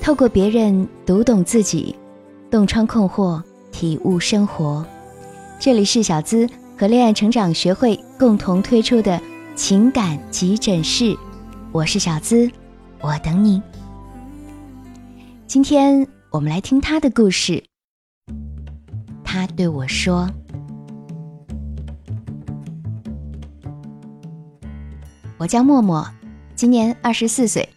透过别人读懂自己，洞穿困惑，体悟生活。这里是小资和恋爱成长学会共同推出的情感急诊室，我是小资，我等你。今天我们来听他的故事。他对我说：“我叫默默，今年二十四岁。”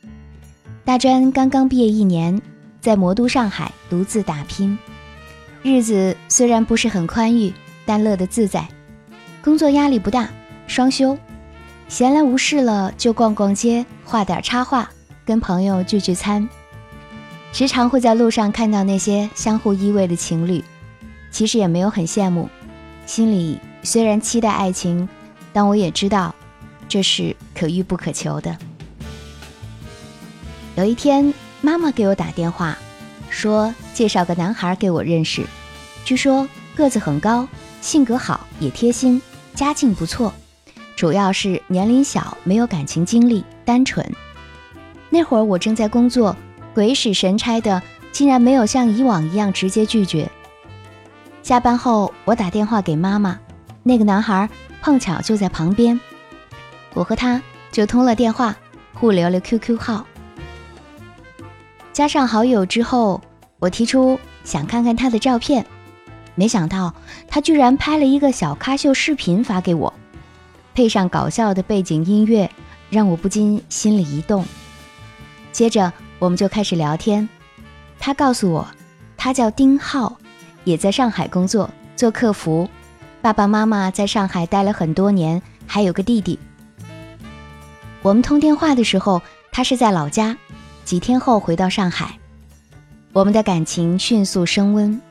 大专刚刚毕业一年，在魔都上海独自打拼，日子虽然不是很宽裕，但乐得自在。工作压力不大，双休，闲来无事了就逛逛街，画点插画，跟朋友聚聚餐。时常会在路上看到那些相互依偎的情侣，其实也没有很羡慕，心里虽然期待爱情，但我也知道，这是可遇不可求的。有一天，妈妈给我打电话，说介绍个男孩给我认识。据说个子很高，性格好，也贴心，家境不错，主要是年龄小，没有感情经历，单纯。那会儿我正在工作，鬼使神差的，竟然没有像以往一样直接拒绝。下班后，我打电话给妈妈，那个男孩碰巧就在旁边，我和他就通了电话，互留了 QQ 号。加上好友之后，我提出想看看他的照片，没想到他居然拍了一个小咖秀视频发给我，配上搞笑的背景音乐，让我不禁心里一动。接着我们就开始聊天，他告诉我，他叫丁浩，也在上海工作做客服，爸爸妈妈在上海待了很多年，还有个弟弟。我们通电话的时候，他是在老家。几天后回到上海，我们的感情迅速升温。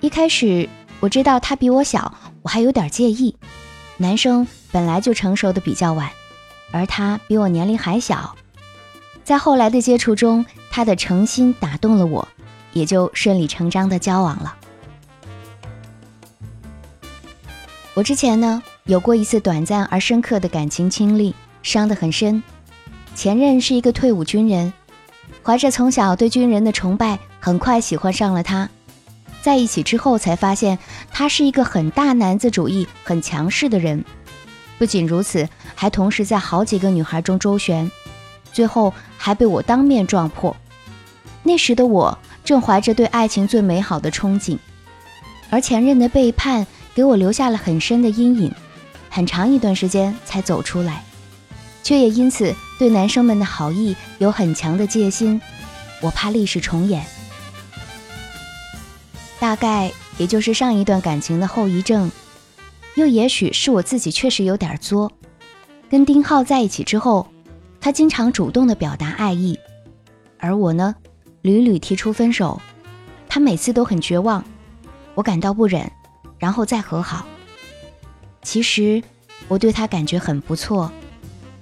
一开始我知道他比我小，我还有点介意。男生本来就成熟的比较晚，而他比我年龄还小。在后来的接触中，他的诚心打动了我，也就顺理成章的交往了。我之前呢有过一次短暂而深刻的感情经历，伤得很深。前任是一个退伍军人。怀着从小对军人的崇拜，很快喜欢上了他。在一起之后，才发现他是一个很大男子主义、很强势的人。不仅如此，还同时在好几个女孩中周旋，最后还被我当面撞破。那时的我正怀着对爱情最美好的憧憬，而前任的背叛给我留下了很深的阴影，很长一段时间才走出来。却也因此对男生们的好意有很强的戒心，我怕历史重演。大概也就是上一段感情的后遗症，又也许是我自己确实有点作。跟丁浩在一起之后，他经常主动的表达爱意，而我呢，屡屡提出分手，他每次都很绝望，我感到不忍，然后再和好。其实我对他感觉很不错。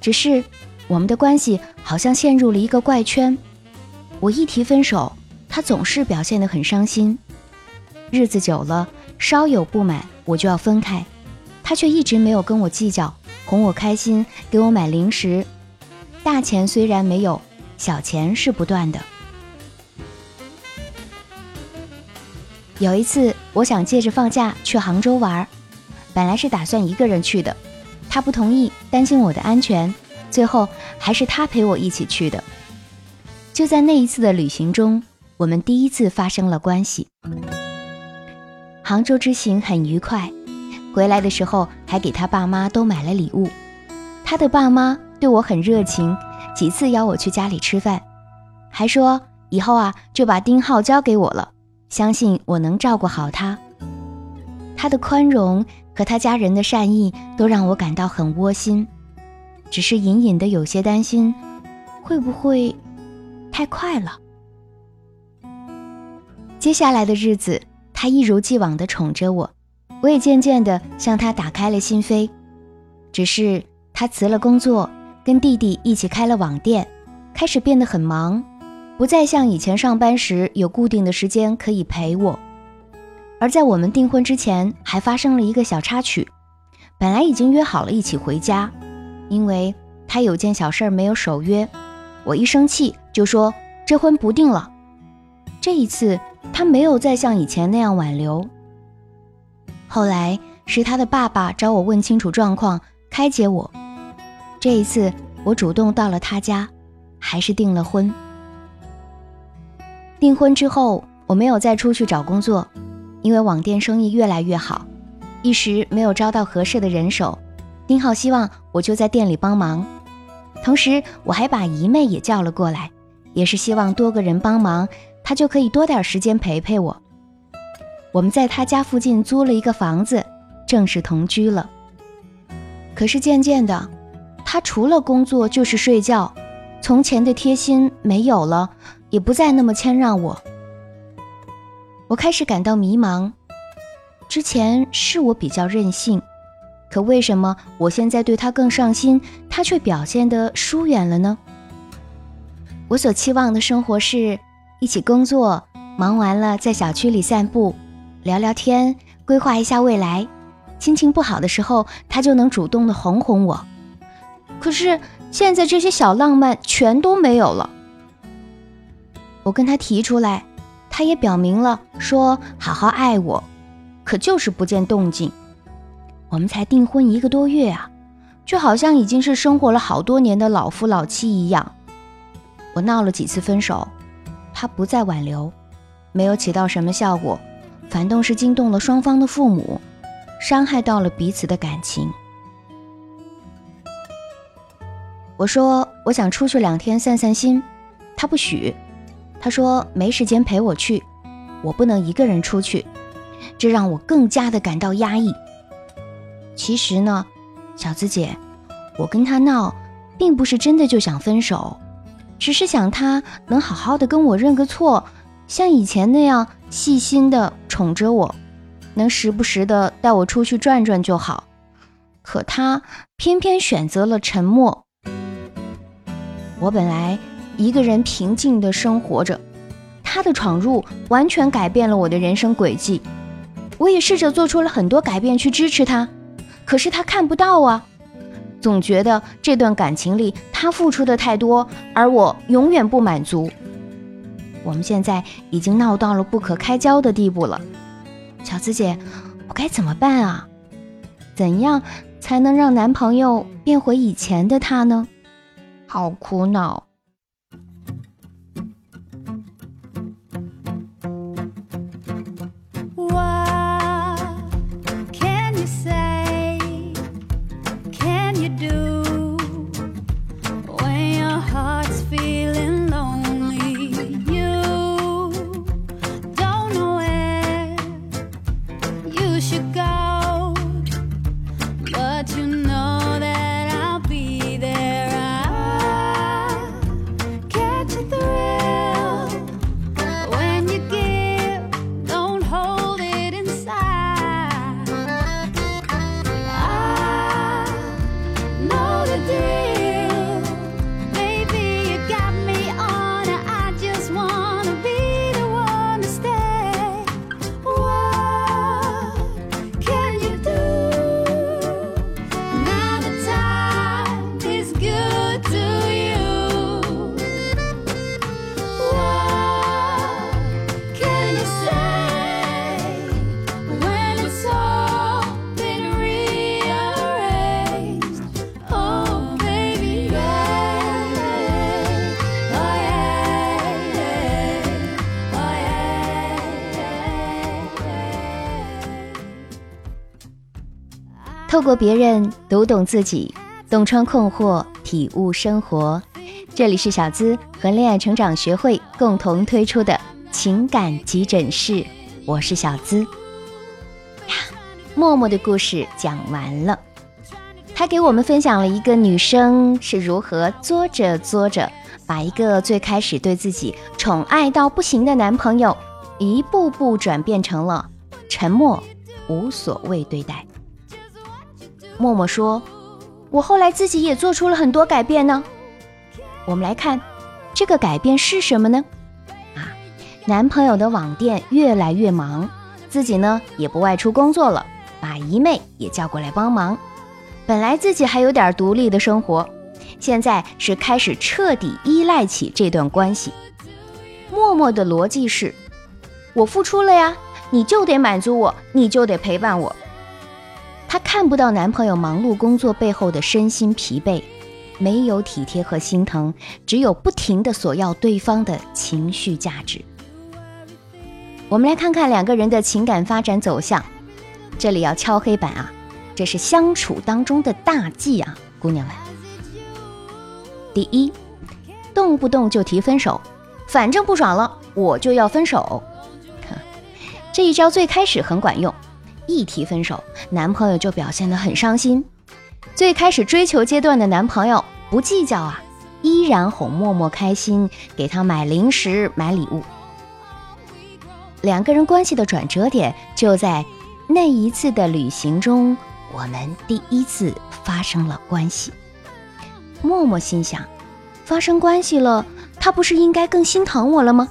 只是我们的关系好像陷入了一个怪圈。我一提分手，他总是表现得很伤心。日子久了，稍有不满，我就要分开，他却一直没有跟我计较，哄我开心，给我买零食。大钱虽然没有，小钱是不断的。有一次，我想借着放假去杭州玩，本来是打算一个人去的。他不同意，担心我的安全，最后还是他陪我一起去的。就在那一次的旅行中，我们第一次发生了关系。杭州之行很愉快，回来的时候还给他爸妈都买了礼物。他的爸妈对我很热情，几次邀我去家里吃饭，还说以后啊就把丁浩交给我了，相信我能照顾好他。他的宽容。和他家人的善意都让我感到很窝心，只是隐隐的有些担心，会不会太快了？接下来的日子，他一如既往的宠着我，我也渐渐的向他打开了心扉。只是他辞了工作，跟弟弟一起开了网店，开始变得很忙，不再像以前上班时有固定的时间可以陪我。而在我们订婚之前，还发生了一个小插曲。本来已经约好了一起回家，因为他有件小事儿没有守约，我一生气就说这婚不定了。这一次他没有再像以前那样挽留。后来是他的爸爸找我问清楚状况，开解我。这一次我主动到了他家，还是订了婚。订婚之后，我没有再出去找工作，因为网店生意越来越好，一时没有招到合适的人手。丁浩希望我就在店里帮忙，同时我还把姨妹也叫了过来，也是希望多个人帮忙，他就可以多点时间陪陪我。我们在他家附近租了一个房子，正式同居了。可是渐渐的，他除了工作就是睡觉，从前的贴心没有了。也不再那么谦让我，我开始感到迷茫。之前是我比较任性，可为什么我现在对他更上心，他却表现得疏远了呢？我所期望的生活是一起工作，忙完了在小区里散步，聊聊天，规划一下未来。心情不好的时候，他就能主动的哄哄我。可是现在这些小浪漫全都没有了。我跟他提出来，他也表明了说好好爱我，可就是不见动静。我们才订婚一个多月啊，就好像已经是生活了好多年的老夫老妻一样。我闹了几次分手，他不再挽留，没有起到什么效果，反倒是惊动了双方的父母，伤害到了彼此的感情。我说我想出去两天散散心，他不许。他说没时间陪我去，我不能一个人出去，这让我更加的感到压抑。其实呢，小资姐，我跟他闹，并不是真的就想分手，只是想他能好好的跟我认个错，像以前那样细心的宠着我，能时不时的带我出去转转就好。可他偏偏选择了沉默。我本来。一个人平静的生活着，他的闯入完全改变了我的人生轨迹。我也试着做出了很多改变去支持他，可是他看不到啊，总觉得这段感情里他付出的太多，而我永远不满足。我们现在已经闹到了不可开交的地步了，小紫姐，我该怎么办啊？怎样才能让男朋友变回以前的他呢？好苦恼。透过别人读懂自己，洞穿困惑，体悟生活。这里是小资和恋爱成长学会共同推出的情感急诊室，我是小资。默默的故事讲完了，他给我们分享了一个女生是如何作着作着，把一个最开始对自己宠爱到不行的男朋友，一步步转变成了沉默、无所谓对待。默默说：“我后来自己也做出了很多改变呢。我们来看，这个改变是什么呢？啊，男朋友的网店越来越忙，自己呢也不外出工作了，把姨妹也叫过来帮忙。本来自己还有点独立的生活，现在是开始彻底依赖起这段关系。默默的逻辑是：我付出了呀，你就得满足我，你就得陪伴我。她看不到男朋友忙碌工作背后的身心疲惫，没有体贴和心疼，只有不停的索要对方的情绪价值。我们来看看两个人的情感发展走向，这里要敲黑板啊，这是相处当中的大忌啊，姑娘们。第一，动不动就提分手，反正不爽了，我就要分手。这一招最开始很管用。一提分手，男朋友就表现得很伤心。最开始追求阶段的男朋友不计较啊，依然哄默默开心，给他买零食、买礼物。两个人关系的转折点就在那一次的旅行中，我们第一次发生了关系。默默心想，发生关系了，他不是应该更心疼我了吗？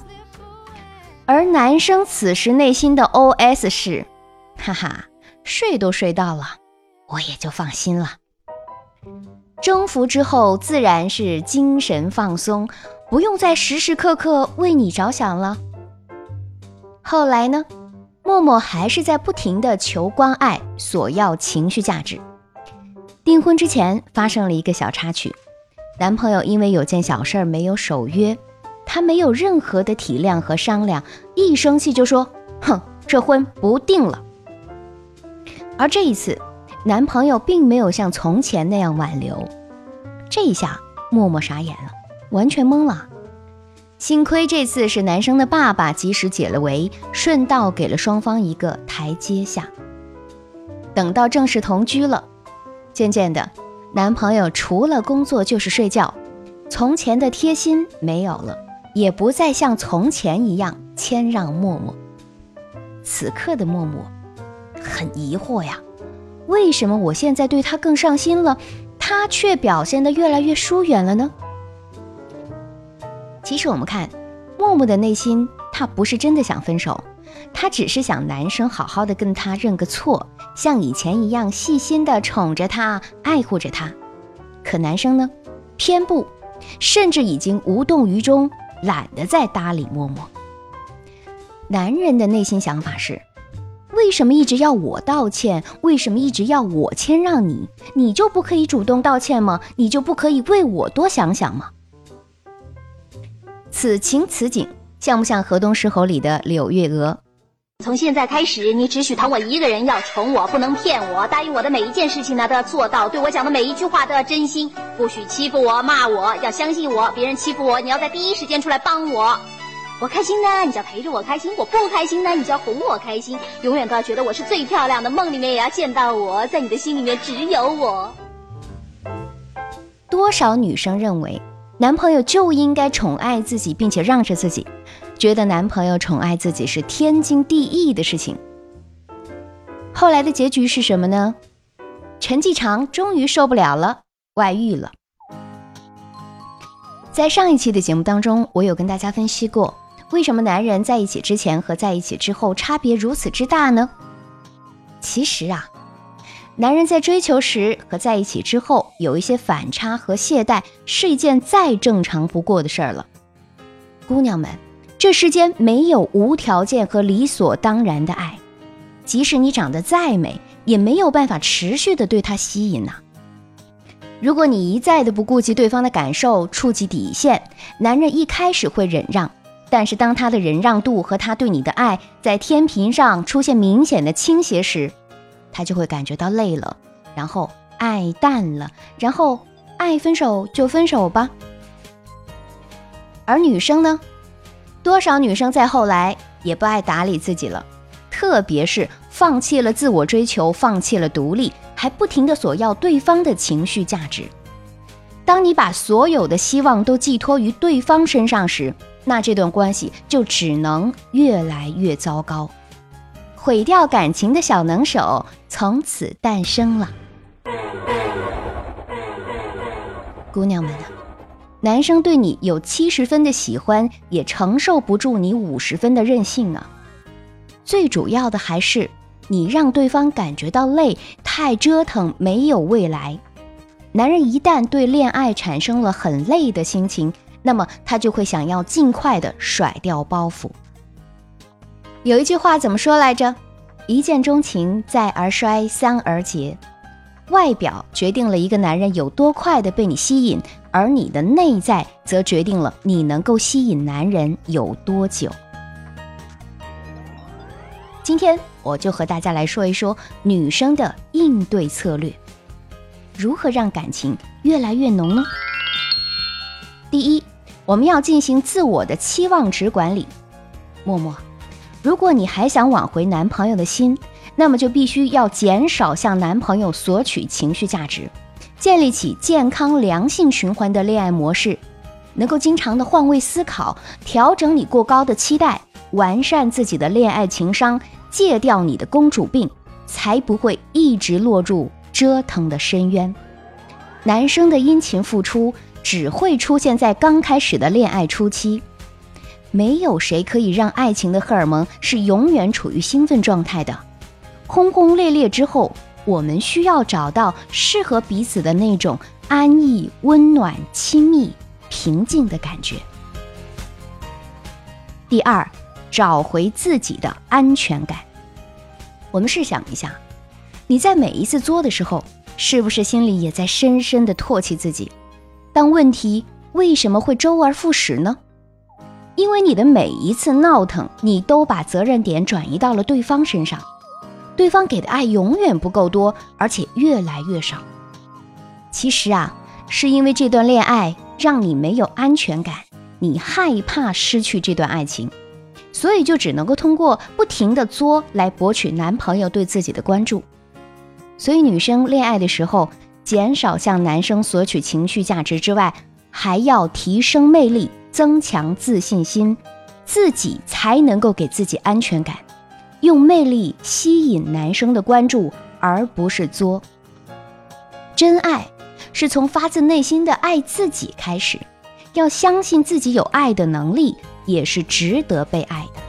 而男生此时内心的 OS 是。哈哈，睡都睡到了，我也就放心了。征服之后，自然是精神放松，不用再时时刻刻为你着想了。后来呢，默默还是在不停的求关爱，索要情绪价值。订婚之前发生了一个小插曲，男朋友因为有件小事儿没有守约，他没有任何的体谅和商量，一生气就说：“哼，这婚不定了。”而这一次，男朋友并没有像从前那样挽留，这一下默默傻眼了，完全懵了。幸亏这次是男生的爸爸及时解了围，顺道给了双方一个台阶下。等到正式同居了，渐渐的，男朋友除了工作就是睡觉，从前的贴心没有了，也不再像从前一样谦让默默。此刻的默默。很疑惑呀，为什么我现在对他更上心了，他却表现得越来越疏远了呢？其实我们看默默的内心，他不是真的想分手，他只是想男生好好的跟他认个错，像以前一样细心的宠着他，爱护着他。可男生呢，偏不，甚至已经无动于衷，懒得再搭理默默。男人的内心想法是。为什么一直要我道歉？为什么一直要我谦让你？你就不可以主动道歉吗？你就不可以为我多想想吗？此情此景，像不像河东狮吼里的柳月娥？从现在开始，你只许疼我一个人，要宠我，不能骗我，答应我的每一件事情呢都要做到，对我讲的每一句话都要真心，不许欺负我、骂我，要相信我。别人欺负我，你要在第一时间出来帮我。我开心呢，你就要陪着我开心；我不开心呢，你就要哄我开心。永远都要觉得我是最漂亮的，梦里面也要见到我，在你的心里面只有我。多少女生认为男朋友就应该宠爱自己，并且让着自己，觉得男朋友宠爱自己是天经地义的事情。后来的结局是什么呢？陈继常终于受不了了，外遇了。在上一期的节目当中，我有跟大家分析过。为什么男人在一起之前和在一起之后差别如此之大呢？其实啊，男人在追求时和在一起之后有一些反差和懈怠，是一件再正常不过的事儿了。姑娘们，这世间没有无条件和理所当然的爱，即使你长得再美，也没有办法持续的对他吸引呐。如果你一再的不顾及对方的感受，触及底线，男人一开始会忍让。但是当他的忍让度和他对你的爱在天平上出现明显的倾斜时，他就会感觉到累了，然后爱淡了，然后爱分手就分手吧。而女生呢，多少女生在后来也不爱打理自己了，特别是放弃了自我追求，放弃了独立，还不停的索要对方的情绪价值。当你把所有的希望都寄托于对方身上时，那这段关系就只能越来越糟糕，毁掉感情的小能手从此诞生了。姑娘们啊，男生对你有七十分的喜欢，也承受不住你五十分的任性啊。最主要的还是你让对方感觉到累，太折腾，没有未来。男人一旦对恋爱产生了很累的心情，那么他就会想要尽快的甩掉包袱。有一句话怎么说来着？一见钟情，再而衰，三而竭。外表决定了一个男人有多快的被你吸引，而你的内在则决定了你能够吸引男人有多久。今天我就和大家来说一说女生的应对策略，如何让感情越来越浓呢？第一，我们要进行自我的期望值管理。默默，如果你还想挽回男朋友的心。那么就必须要减少向男朋友索取情绪价值，建立起健康良性循环的恋爱模式，能够经常的换位思考，调整你过高的期待，完善自己的恋爱情商，戒掉你的公主病，才不会一直落入折腾的深渊。男生的殷勤付出只会出现在刚开始的恋爱初期，没有谁可以让爱情的荷尔蒙是永远处于兴奋状态的。轰轰烈烈之后，我们需要找到适合彼此的那种安逸、温暖、亲密、平静的感觉。第二，找回自己的安全感。我们试想一下，你在每一次作的时候，是不是心里也在深深的唾弃自己？但问题为什么会周而复始呢？因为你的每一次闹腾，你都把责任点转移到了对方身上。对方给的爱永远不够多，而且越来越少。其实啊，是因为这段恋爱让你没有安全感，你害怕失去这段爱情，所以就只能够通过不停的作来博取男朋友对自己的关注。所以女生恋爱的时候，减少向男生索取情绪价值之外，还要提升魅力，增强自信心，自己才能够给自己安全感。用魅力吸引男生的关注，而不是作。真爱是从发自内心的爱自己开始，要相信自己有爱的能力，也是值得被爱的。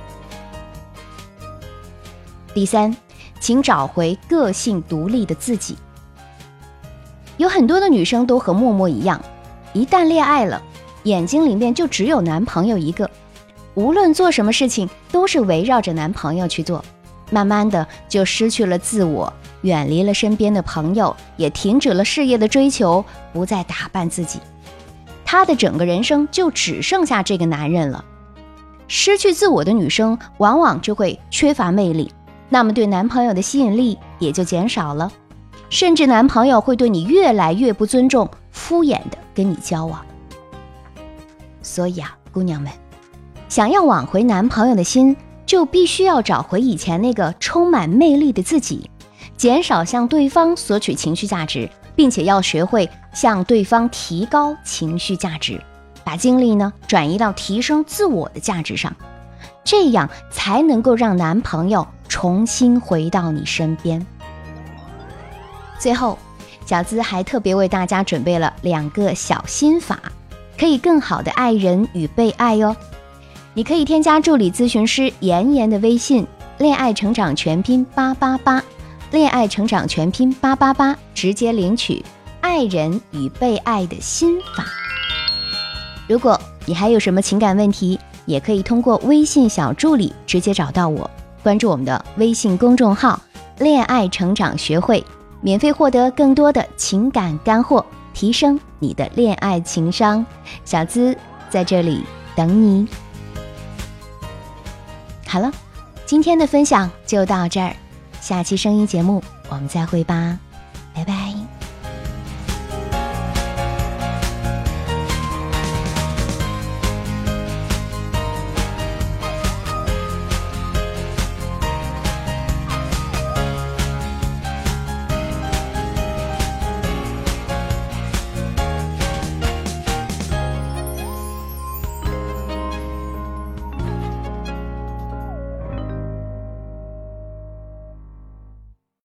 第三，请找回个性独立的自己。有很多的女生都和默默一样，一旦恋爱了，眼睛里面就只有男朋友一个。无论做什么事情，都是围绕着男朋友去做，慢慢的就失去了自我，远离了身边的朋友，也停止了事业的追求，不再打扮自己。她的整个人生就只剩下这个男人了。失去自我的女生，往往就会缺乏魅力，那么对男朋友的吸引力也就减少了，甚至男朋友会对你越来越不尊重，敷衍的跟你交往。所以啊，姑娘们。想要挽回男朋友的心，就必须要找回以前那个充满魅力的自己，减少向对方索取情绪价值，并且要学会向对方提高情绪价值，把精力呢转移到提升自我的价值上，这样才能够让男朋友重新回到你身边。最后，小资还特别为大家准备了两个小心法，可以更好的爱人与被爱哟。你可以添加助理咨询师妍妍的微信“恋爱成长全拼八八八”，恋爱成长全拼八八八，直接领取爱人与被爱的心法。如果你还有什么情感问题，也可以通过微信小助理直接找到我，关注我们的微信公众号“恋爱成长学会”，免费获得更多的情感干货，提升你的恋爱情商。小资在这里等你。好了，今天的分享就到这儿，下期声音节目我们再会吧。